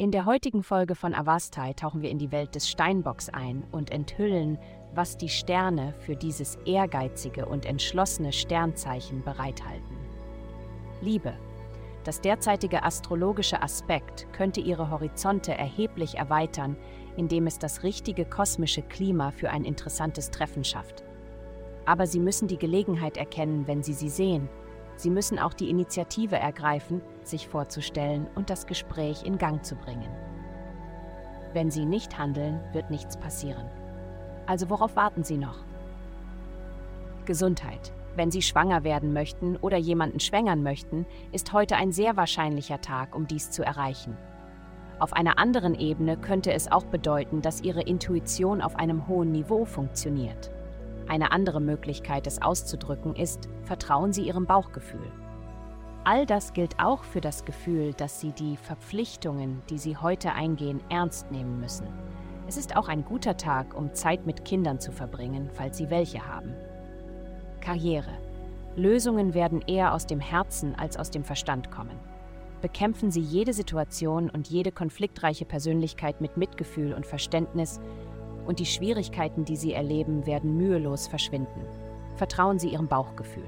In der heutigen Folge von Avastai tauchen wir in die Welt des Steinbocks ein und enthüllen, was die Sterne für dieses ehrgeizige und entschlossene Sternzeichen bereithalten. Liebe. Das derzeitige astrologische Aspekt könnte ihre Horizonte erheblich erweitern, indem es das richtige kosmische Klima für ein interessantes Treffen schafft. Aber Sie müssen die Gelegenheit erkennen, wenn Sie sie sehen. Sie müssen auch die Initiative ergreifen, sich vorzustellen und das Gespräch in Gang zu bringen. Wenn Sie nicht handeln, wird nichts passieren. Also worauf warten Sie noch? Gesundheit. Wenn Sie schwanger werden möchten oder jemanden schwängern möchten, ist heute ein sehr wahrscheinlicher Tag, um dies zu erreichen. Auf einer anderen Ebene könnte es auch bedeuten, dass Ihre Intuition auf einem hohen Niveau funktioniert. Eine andere Möglichkeit, es auszudrücken, ist, vertrauen Sie Ihrem Bauchgefühl. All das gilt auch für das Gefühl, dass Sie die Verpflichtungen, die Sie heute eingehen, ernst nehmen müssen. Es ist auch ein guter Tag, um Zeit mit Kindern zu verbringen, falls Sie welche haben. Karriere. Lösungen werden eher aus dem Herzen als aus dem Verstand kommen. Bekämpfen Sie jede Situation und jede konfliktreiche Persönlichkeit mit Mitgefühl und Verständnis, und die Schwierigkeiten, die Sie erleben, werden mühelos verschwinden. Vertrauen Sie Ihrem Bauchgefühl.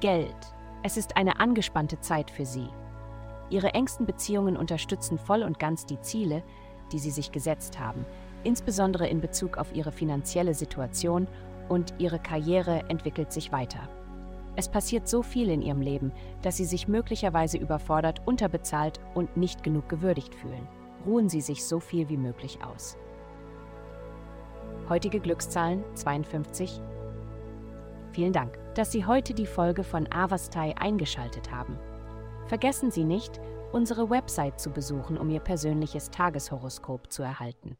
Geld. Es ist eine angespannte Zeit für Sie. Ihre engsten Beziehungen unterstützen voll und ganz die Ziele, die Sie sich gesetzt haben, insbesondere in Bezug auf Ihre finanzielle Situation und Ihre Karriere entwickelt sich weiter. Es passiert so viel in ihrem Leben, dass sie sich möglicherweise überfordert, unterbezahlt und nicht genug gewürdigt fühlen. Ruhen Sie sich so viel wie möglich aus. Heutige Glückszahlen 52. Vielen Dank, dass Sie heute die Folge von Avastai eingeschaltet haben. Vergessen Sie nicht, unsere Website zu besuchen, um Ihr persönliches Tageshoroskop zu erhalten.